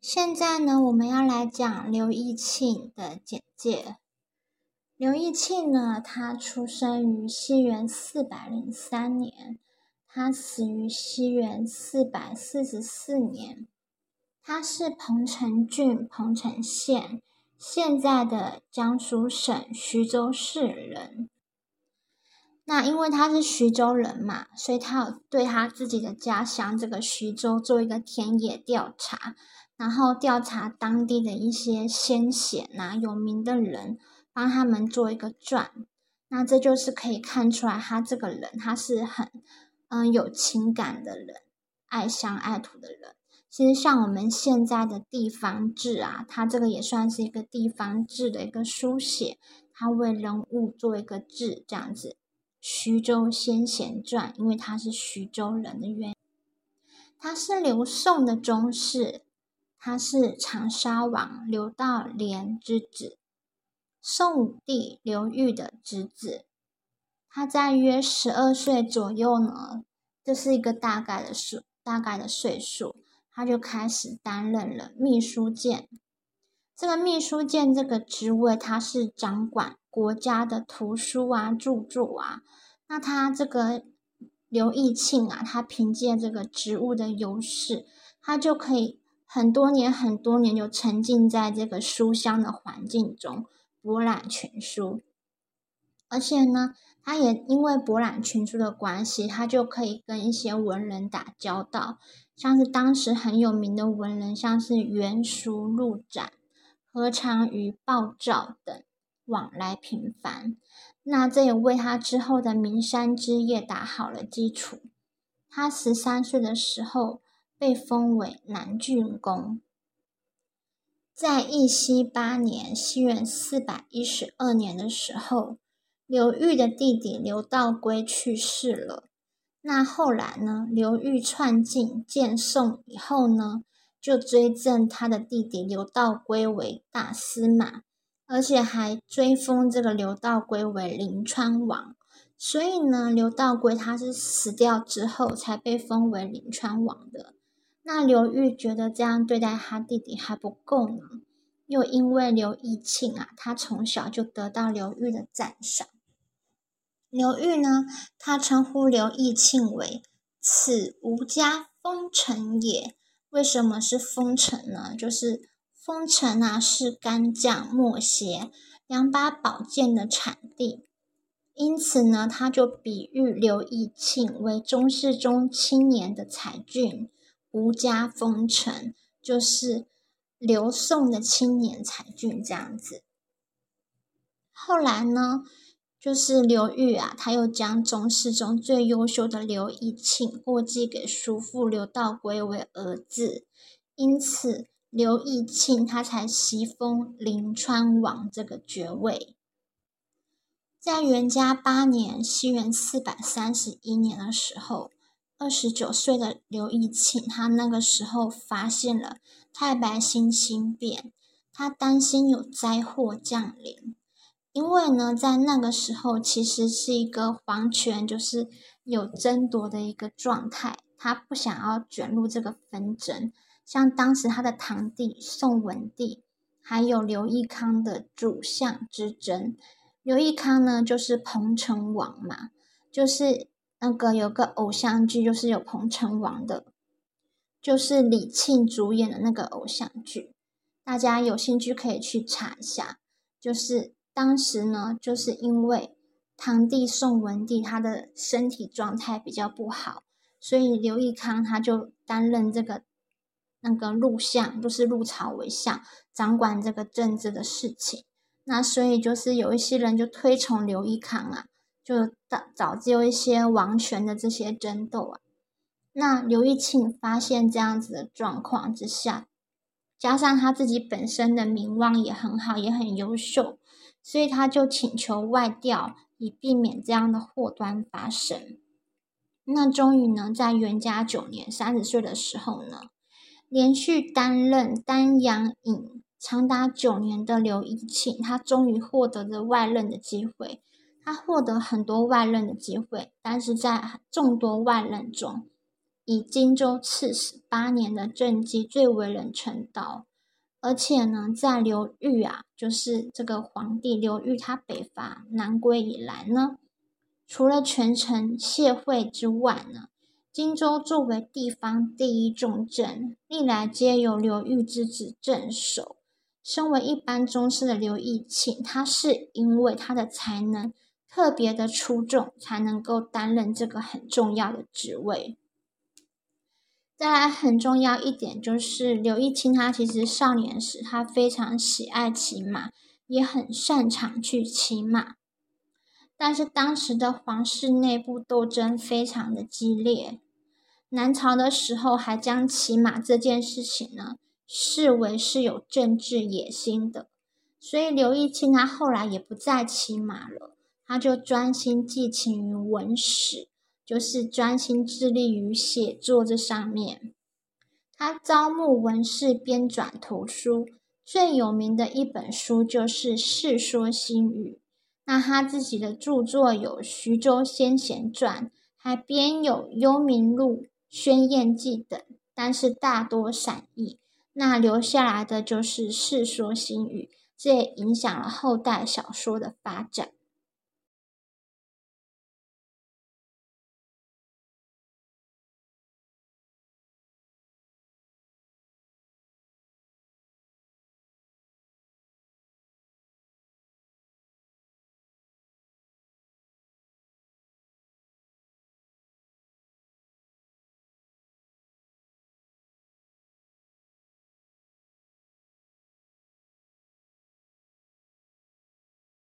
现在呢，我们要来讲刘义庆的简介。刘义庆呢，他出生于西元四百零三年，他死于西元四百四十四年。他是彭城郡彭城县（现在的江苏省徐州市）人。那因为他是徐州人嘛，所以他有对他自己的家乡这个徐州做一个田野调查。然后调查当地的一些先贤呐、有名的人，帮他们做一个传。那这就是可以看出来，他这个人他是很嗯有情感的人，爱乡爱土的人。其实像我们现在的地方志啊，他这个也算是一个地方志的一个书写，他为人物做一个志这样子。徐州先贤传，因为他是徐州人的原，他是刘宋的宗室。他是长沙王刘道廉之子，宋武帝刘裕的侄子。他在约十二岁左右呢，这是一个大概的数，大概的岁数，他就开始担任了秘书监。这个秘书监这个职位，他是掌管国家的图书啊、著作啊。那他这个刘义庆啊，他凭借这个职务的优势，他就可以。很多年，很多年就沉浸在这个书香的环境中，博览群书。而且呢，他也因为博览群书的关系，他就可以跟一些文人打交道，像是当时很有名的文人，像是袁淑、陆展、何尝与鲍照等往来频繁。那这也为他之后的名山之业打好了基础。他十三岁的时候。被封为南郡公。在义熙八年（西元四百一十二年）的时候，刘裕的弟弟刘道归去世了。那后来呢？刘裕篡晋建宋以后呢，就追赠他的弟弟刘道归为大司马，而且还追封这个刘道归为临川王。所以呢，刘道归他是死掉之后才被封为临川王的。那刘裕觉得这样对待他弟弟还不够呢，又因为刘义庆啊，他从小就得到刘裕的赞赏。刘裕呢，他称呼刘义庆为“此吾家丰城也”。为什么是丰城呢？就是丰城啊，是干将莫邪两把宝剑的产地，因此呢，他就比喻刘义庆为中世中青年的才俊。吴家封城就是刘宋的青年才俊这样子。后来呢，就是刘裕啊，他又将宗室中最优秀的刘义庆过继给叔父刘道归为儿子，因此刘义庆他才袭封临川王这个爵位。在元嘉八年（西元四百三十一年）的时候。二十九岁的刘义庆，他那个时候发现了太白星星变，他担心有灾祸降临。因为呢，在那个时候其实是一个皇权就是有争夺的一个状态，他不想要卷入这个纷争。像当时他的堂弟宋文帝，还有刘义康的主相之争。刘义康呢，就是彭城王嘛，就是。那个有个偶像剧，就是有彭城王的，就是李沁主演的那个偶像剧，大家有兴趣可以去查一下。就是当时呢，就是因为堂弟宋文帝他的身体状态比较不好，所以刘义康他就担任这个那个录相，就是入朝为相，掌管这个政治的事情。那所以就是有一些人就推崇刘义康啊。就导导致有一些王权的这些争斗啊，那刘义庆发现这样子的状况之下，加上他自己本身的名望也很好，也很优秀，所以他就请求外调，以避免这样的祸端发生。那终于呢，在元嘉九年三十岁的时候呢，连续担任丹阳尹长达九年的刘义庆，他终于获得了外任的机会。他获得很多外任的机会，但是在众多外任中，以荆州刺史八年的政绩最为人称道。而且呢，在刘裕啊，就是这个皇帝刘裕，他北伐南归以来呢，除了全城谢会之外呢，荆州作为地方第一重镇，历来皆由刘裕之子镇守。身为一般宗师的刘义庆，他是因为他的才能特别的出众，才能够担任这个很重要的职位。再来，很重要一点就是刘义清，他其实少年时他非常喜爱骑马，也很擅长去骑马。但是当时的皇室内部斗争非常的激烈，南朝的时候还将骑马这件事情呢视为是有政治野心的，所以刘义清他后来也不再骑马了，他就专心寄情于文史。就是专心致力于写作这上面，他招募文士编纂图书，最有名的一本书就是《世说新语》。那他自己的著作有《徐州先贤传》，还编有《幽冥录》《宣验记》等，但是大多散佚。那留下来的就是《世说新语》，这也影响了后代小说的发展。